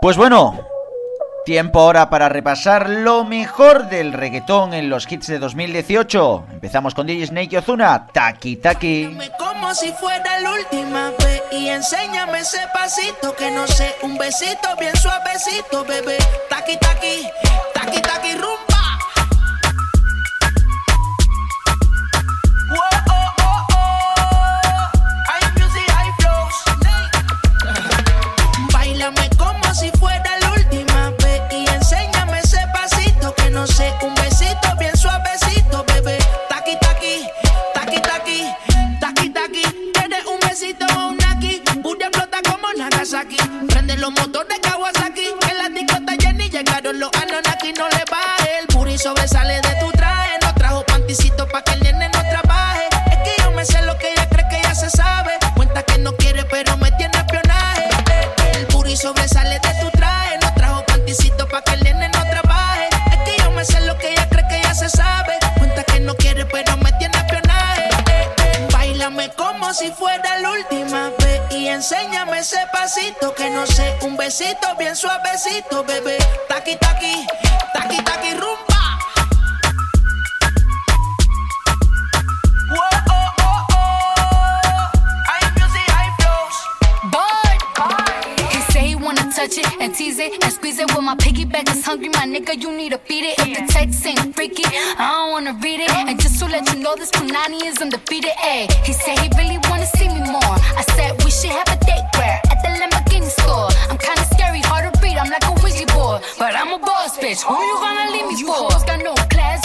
Pues bueno, tiempo ahora para repasar lo mejor del reggaetón en los hits de 2018. Empezamos con DJ Snake y Ozuna, Taki Taki. Como si fuera la última vez y enséñame ese pasito que no sé, un besito bien suavecito, bebé. Taki Taki, Taki Taki rumba. My piggyback is hungry, my nigga, you need to beat it. If the text ain't freaky, I don't wanna read it. And just to let you know, this Punani is undefeated. Ayy, he said he really wanna see me more. I said we should have a date where at the Lamborghini store. I'm kinda scary, hard to read. I'm like a Ouija board, but I'm a boss bitch. Who you gonna leave me for? You got no class,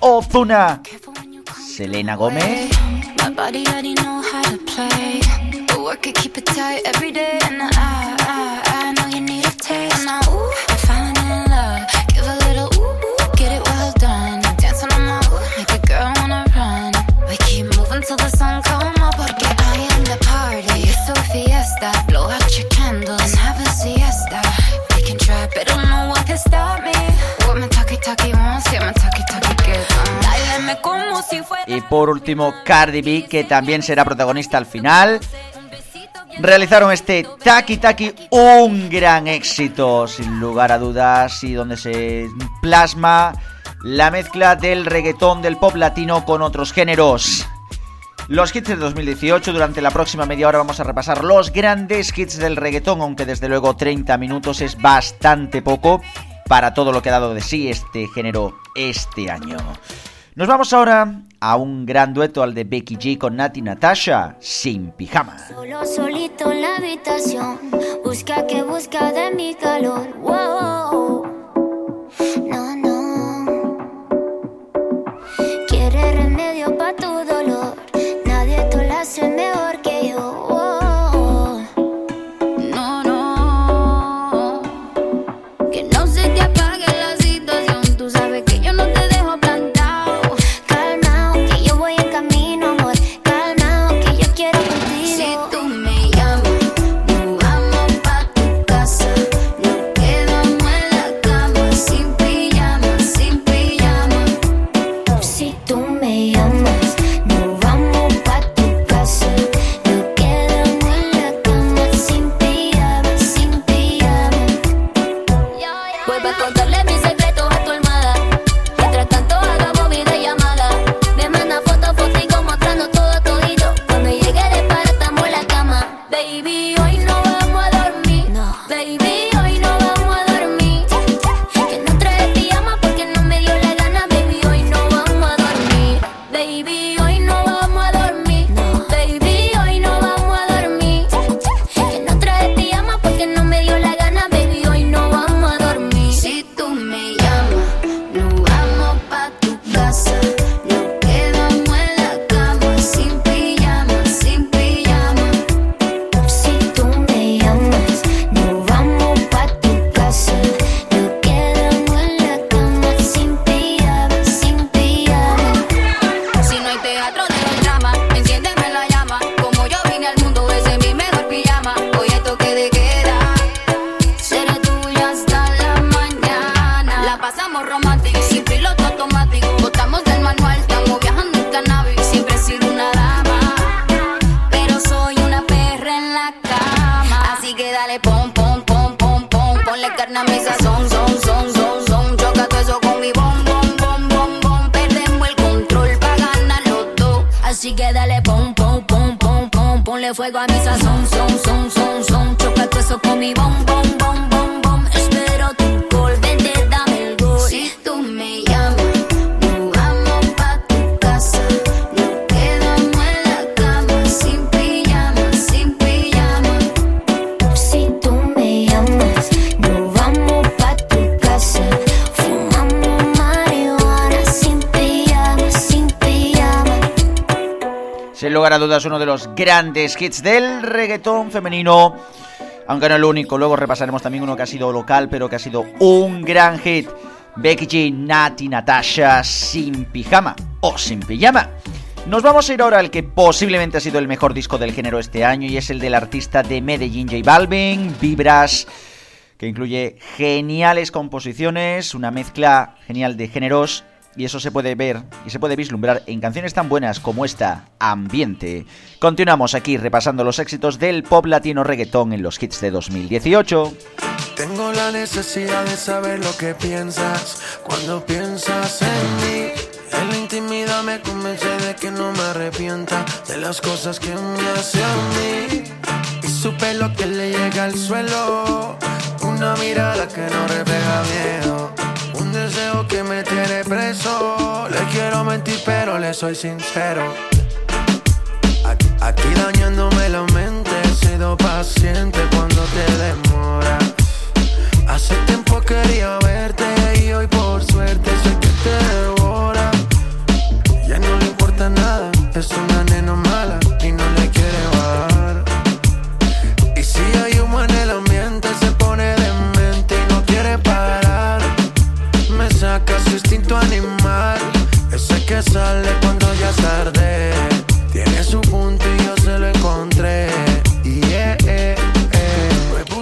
Ozuna, Selena Gómez. Por último, Cardi B, que también será protagonista al final. Realizaron este Taki Taki, un gran éxito, sin lugar a dudas, y donde se plasma la mezcla del reggaetón del pop latino con otros géneros. Los hits de 2018, durante la próxima media hora vamos a repasar los grandes hits del reggaetón, aunque desde luego 30 minutos es bastante poco para todo lo que ha dado de sí este género este año. Nos vamos ahora a un gran dueto al de Becky G con Nati Natasha, sin pijama. Solo solito en la habitación, busca que busca de mi calor. Wow. Sin lugar a dudas, uno de los grandes hits del reggaetón femenino. Aunque no el único, luego repasaremos también uno que ha sido local, pero que ha sido un gran hit. Becky G, Nati, Natasha, sin pijama o sin pijama. Nos vamos a ir ahora al que posiblemente ha sido el mejor disco del género este año y es el del artista de Medellín J Balvin, Vibras, que incluye geniales composiciones, una mezcla genial de géneros y eso se puede ver y se puede vislumbrar en canciones tan buenas como esta, Ambiente. Continuamos aquí repasando los éxitos del pop latino reggaetón en los hits de 2018. Tengo la necesidad de saber lo que piensas cuando piensas en mí. En la intimidad me convence de que no me arrepienta de las cosas que me hace a mí. Y su pelo que le llega al suelo, una mirada que no refleja miedo. Deseo que me tiene preso. Le quiero mentir, pero le soy sincero. Aquí, dañándome la mente, he sido paciente cuando te demoras. Hace tiempo quería verte y hoy por suerte sé que te devora. Ya no le importa nada, es una nena mala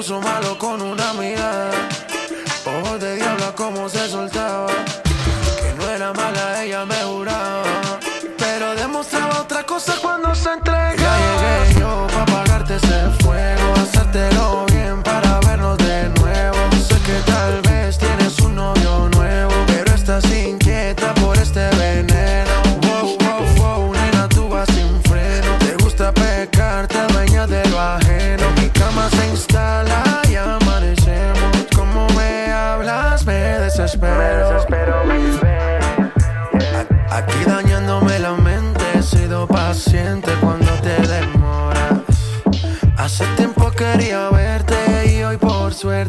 me puso malo con una mirada.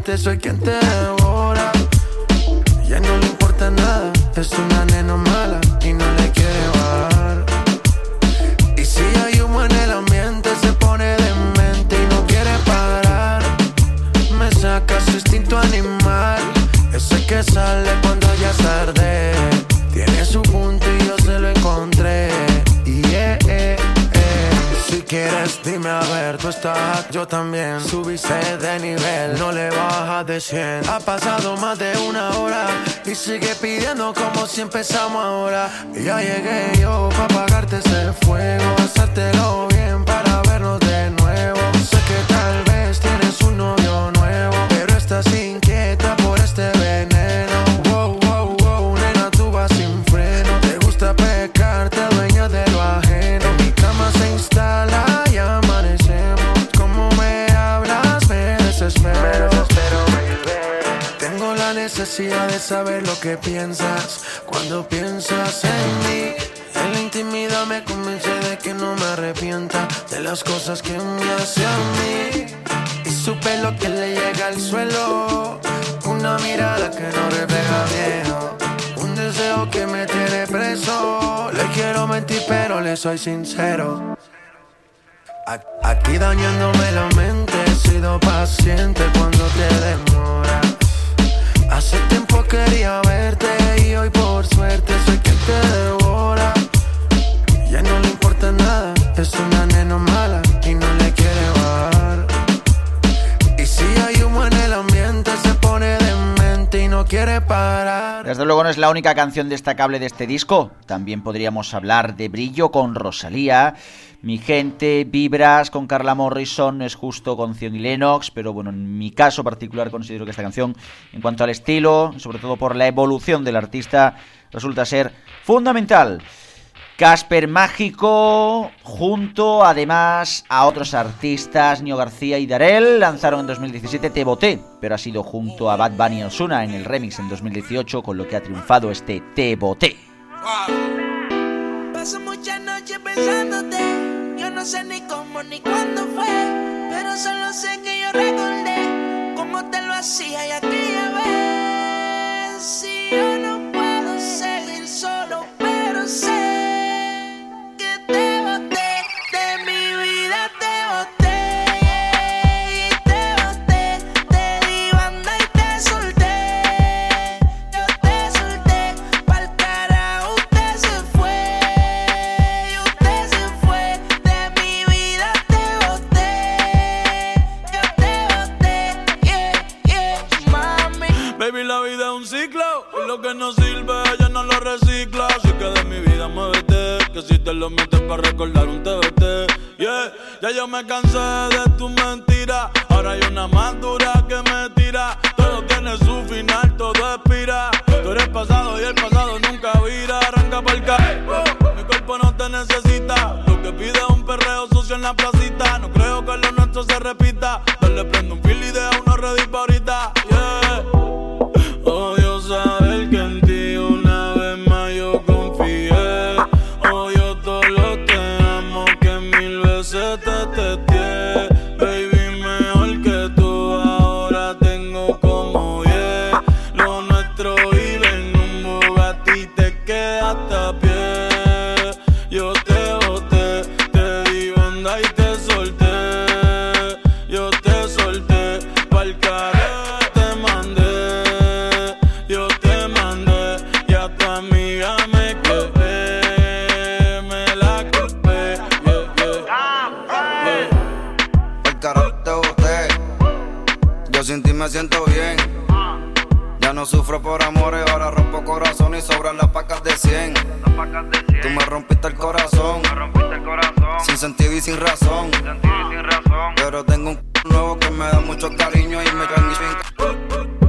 Suerte soy quien te devora. Ya no le importa nada, es una nena mala y no le quiere bajar. Y si hay humo en el ambiente se pone demente y no quiere parar. Me saca su instinto animal, ese que sale cuando ya es tarde. Tiene su punto y yo se lo encontré. Y eh, eh, eh. Si quieres, dime a ver, tú estás, yo también. Subiste de de 100. Ha pasado más de una hora y sigue pidiendo como si empezamos ahora. Ya llegué yo para apagarte ese fuego, hacértelo bien para saber lo que piensas cuando piensas en mí. En la intimidad me convence de que no me arrepienta de las cosas que me hace a mí. Y su pelo que le llega al suelo, una mirada que no refleja miedo. Un deseo que me tiene preso. Le quiero mentir, pero le soy sincero. Aquí dañándome la mente, he sido paciente cuando te demoras. Hace tiempo quería verte y hoy por suerte soy quien te devora. Ya no le importa nada, es una nena mala y no le quiere bajar. Y si hay humo en el ambiente se pone demente y no quiere parar. Desde luego no es la única canción destacable de este disco. También podríamos hablar de Brillo con Rosalía, Mi gente, Vibras con Carla Morrison, es justo con Zion y Lennox, pero bueno, en mi caso particular considero que esta canción, en cuanto al estilo, sobre todo por la evolución del artista, resulta ser fundamental. Casper Mágico, junto además a otros artistas, Nio García y Darel, lanzaron en 2017 Te Boté, pero ha sido junto a Bad Bunny Osuna en el remix en 2018, con lo que ha triunfado este Te Boté. Paso muchas noches pensándote, yo no sé ni cómo ni cuándo fue, pero solo sé que yo recordé cómo te lo hacía y aquella vez. Si yo no lo que no sirve, ella no lo recicla. Así que de mi vida muévete, que si te lo metes para recordar un TBT. Yeah, ya yo me cansé de tu mentira. Ahora hay una más dura que me tira. Todo tiene su final, todo expira. Tú eres pasado y el pasado nunca vira. Arranca para el carro, mi cuerpo no te necesita. Lo que pide es un perreo sucio en la placita. No creo que lo nuestro se repita. y te solté. Yo te solté pa'l cara te mandé. Yo te mandé y a tu amiga me quedé. Me la culpé. Yeah, yeah. El te boté. Yo sin ti me siento bien sufro por amores, ahora rompo corazón y sobran las pacas de 100. Tú me rompiste el corazón, sin sentido y sin razón. Pero tengo un nuevo que me da mucho cariño y me No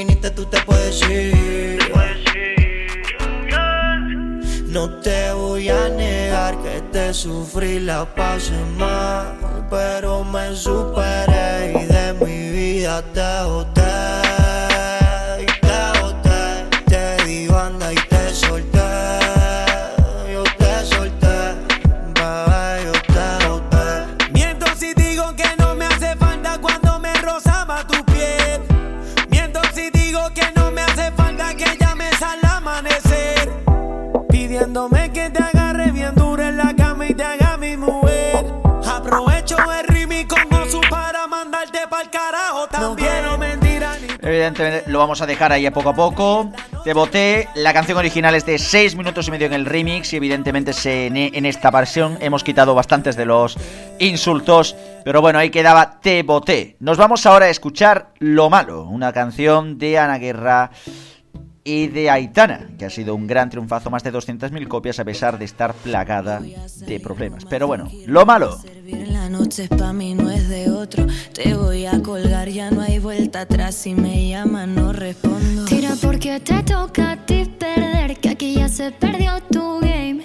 viniste, tú te puedes ir. No te voy a negar que te sufrí la pasé mal, pero me superé y de mi vida te boté. Evidentemente lo vamos a dejar ahí a poco a poco. Te boté. La canción original es de 6 minutos y medio en el remix. Y evidentemente en esta versión hemos quitado bastantes de los insultos. Pero bueno, ahí quedaba Te boté. Nos vamos ahora a escuchar Lo Malo, una canción de Ana Guerra y de Aitana, que ha sido un gran triunfazo, más de 200.000 copias a pesar de estar plagada de problemas. Pero bueno, lo malo. La noche para mí no es de otro. Te voy a colgar, ya no hay vuelta atrás. Si me llaman, no respondo. Tira porque te toca a ti perder, que aquí ya se perdió tu game.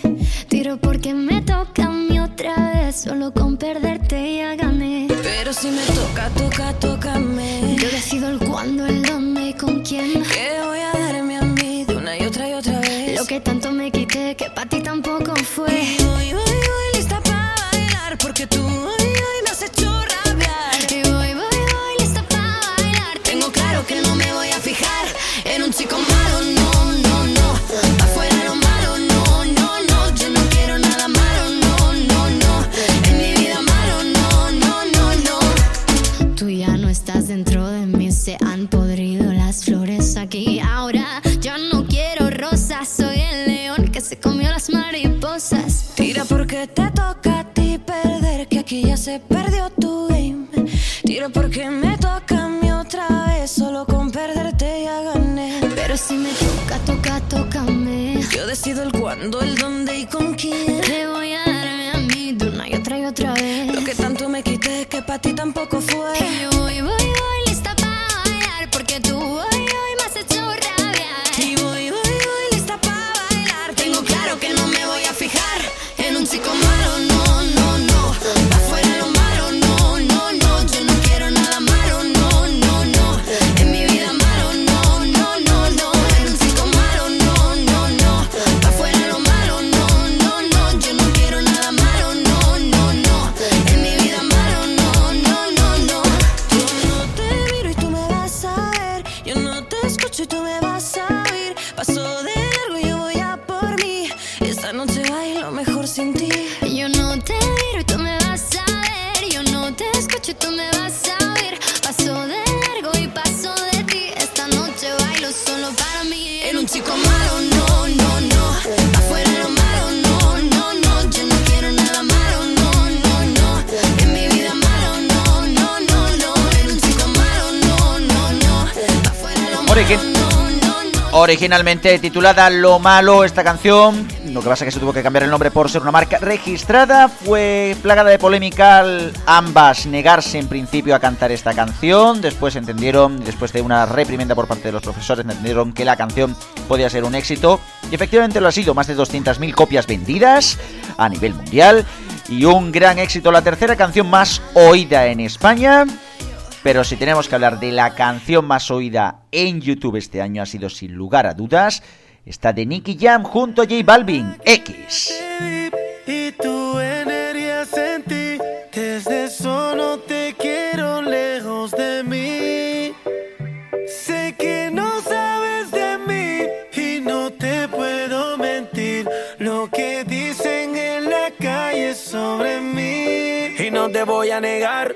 Tiro porque me toca a mí otra vez, solo con perderte ya gané. Pero si me toca, toca, tócame. Yo decido el cuándo, el dónde y con quién. Que voy a darme a mí de una y otra y otra vez. Lo que tanto me quité, que para ti tampoco fue. Y el dónde y con quién. Te voy a darme a mí de una y otra y otra vez. Lo que tanto me quité que para ti tampoco fue. Y yo Originalmente titulada Lo Malo, esta canción, lo que pasa es que se tuvo que cambiar el nombre por ser una marca registrada, fue plagada de polémica al ambas negarse en principio a cantar esta canción, después entendieron, después de una reprimenda por parte de los profesores, entendieron que la canción podía ser un éxito, y efectivamente lo ha sido, más de 200.000 copias vendidas a nivel mundial, y un gran éxito, la tercera canción más oída en España, pero si tenemos que hablar de la canción más oída en YouTube este año ha sido sin lugar a dudas esta de Nicky Jam junto a J Balvin, X. Y tu energía sentí Desde eso no te quiero lejos de mí. Sé que no sabes de mí Y no te puedo mentir. Lo que dicen en la calle sobre mí. Y no te voy a negar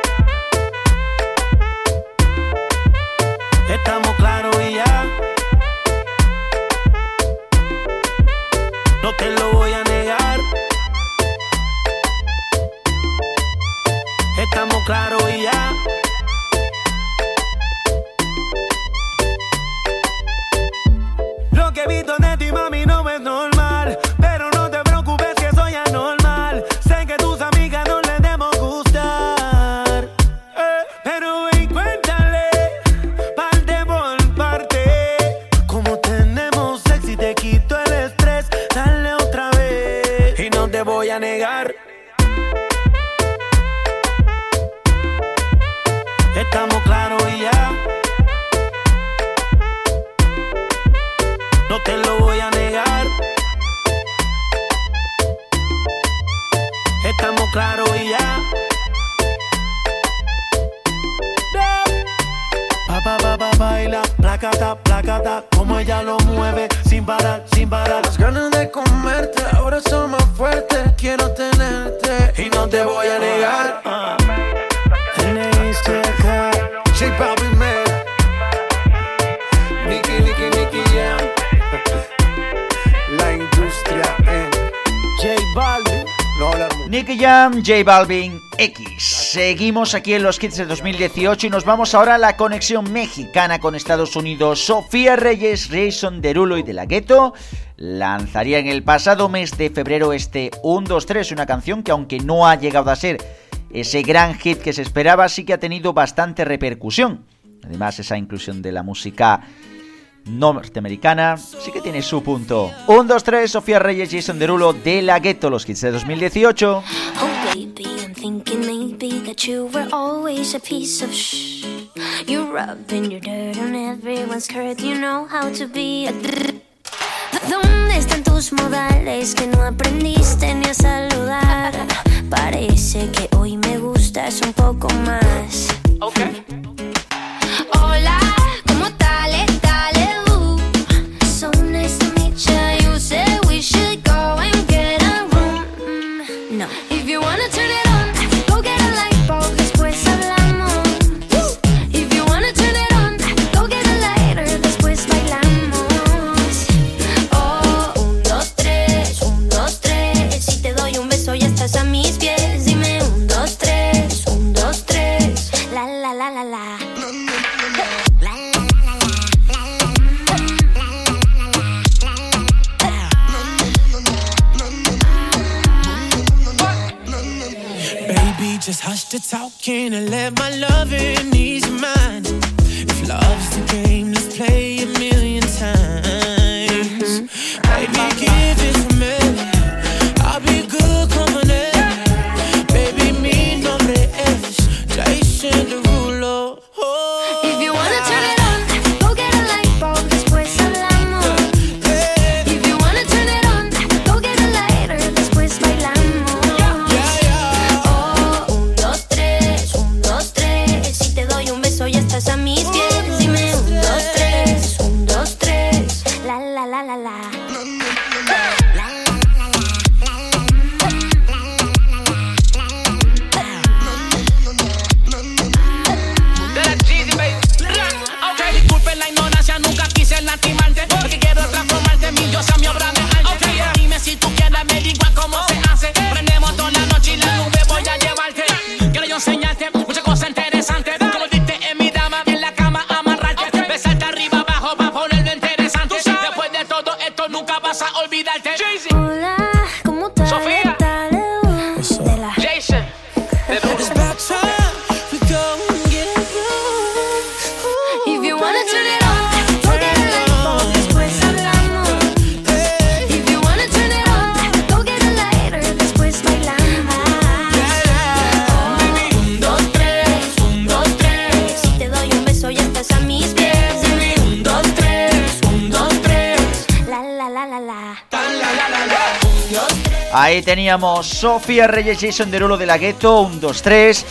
Estamos claros y ya. No te lo voy a negar. Estamos claros y ya. Balvin. No Nicky Jam, J Balvin, X. Seguimos aquí en los kits de 2018 y nos vamos ahora a la conexión mexicana con Estados Unidos. Sofía Reyes, Jason Derulo y De La Ghetto lanzaría en el pasado mes de febrero este 1, 2, 3, una canción que aunque no ha llegado a ser ese gran hit que se esperaba sí que ha tenido bastante repercusión. Además, esa inclusión de la música norteamericana sí que tiene su punto. 1, 2, 3, Sofía Reyes, Jason Derulo de La Ghetto, los hits de 2018. Oh, baby, I'm thinking maybe that you were always a piece of shh. You rubbing your dirt on everyone's skirt, you know how to be a ¿Dónde están tus modales que no aprendiste ni a saludar? Parece que hoy me gustas un poco más. Okay. Hola, Oh. If you wanna turn it Ahí teníamos Sofía Reyes, Jason Derulo de la Gueto, 1, 2, 3.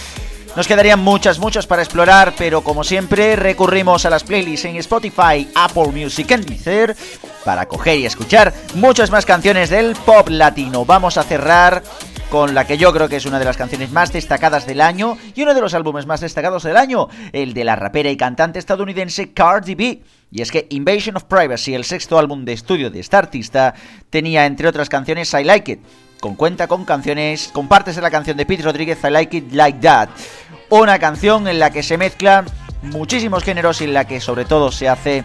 Nos quedarían muchas, muchas para explorar, pero como siempre recurrimos a las playlists en Spotify, Apple Music y Deezer para coger y escuchar muchas más canciones del pop latino. Vamos a cerrar con la que yo creo que es una de las canciones más destacadas del año y uno de los álbumes más destacados del año, el de la rapera y cantante estadounidense Cardi B. Y es que Invasion of Privacy, el sexto álbum de estudio de esta artista, tenía entre otras canciones I Like It, con cuenta con canciones, de la canción de Pete Rodríguez I Like It Like That, una canción en la que se mezclan muchísimos géneros y en la que sobre todo se hace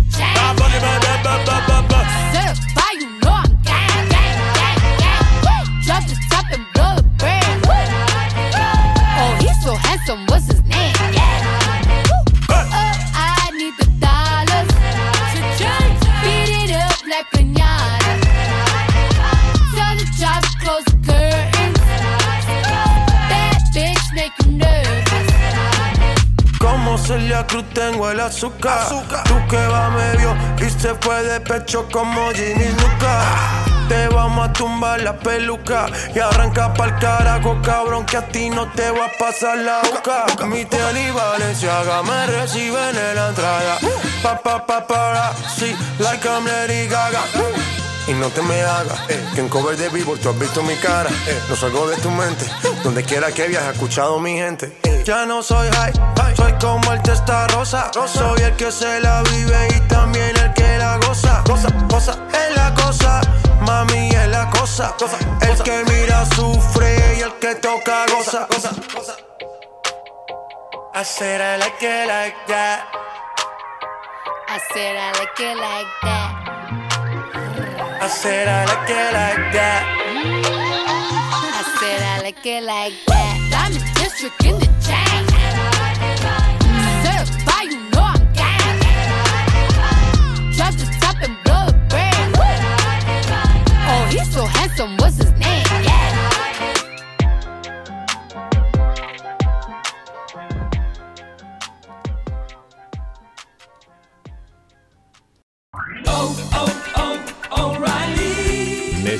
District in the chain. Ah, bunny, ba, ba, ba, ba, ba, ba. Certified, you Como Celia Cruz tengo el azúcar. Tú que va medio y se fue de pecho como Ginny Luca. Te vamos a tumbar la peluca y arranca pa'l carajo, cabrón, que a ti no te va a pasar la boca. Mi tele y Valenciaga me reciben en la entrada. Pa, pa, pa, para, sí, like I'm Lady Gaga. Y no te me hagas, eh, que en cover de vivo tú has visto mi cara. Eh, no salgo de tu mente, donde quiera que viajes, he escuchado mi gente. Eh, ya no soy high, soy como el testa rosa. Soy el que se la vive y también el que la goza. Cosa, cosa, es la cosa, mami es la cosa. El que mira sufre y el que toca goza. I said I like it like that. I said I like it like that. I said I like it like that. I said I like it like that. Diamond district in the chain. Certified, you know I'm gang. Drop the top and blow the brand. Oh, he's so handsome.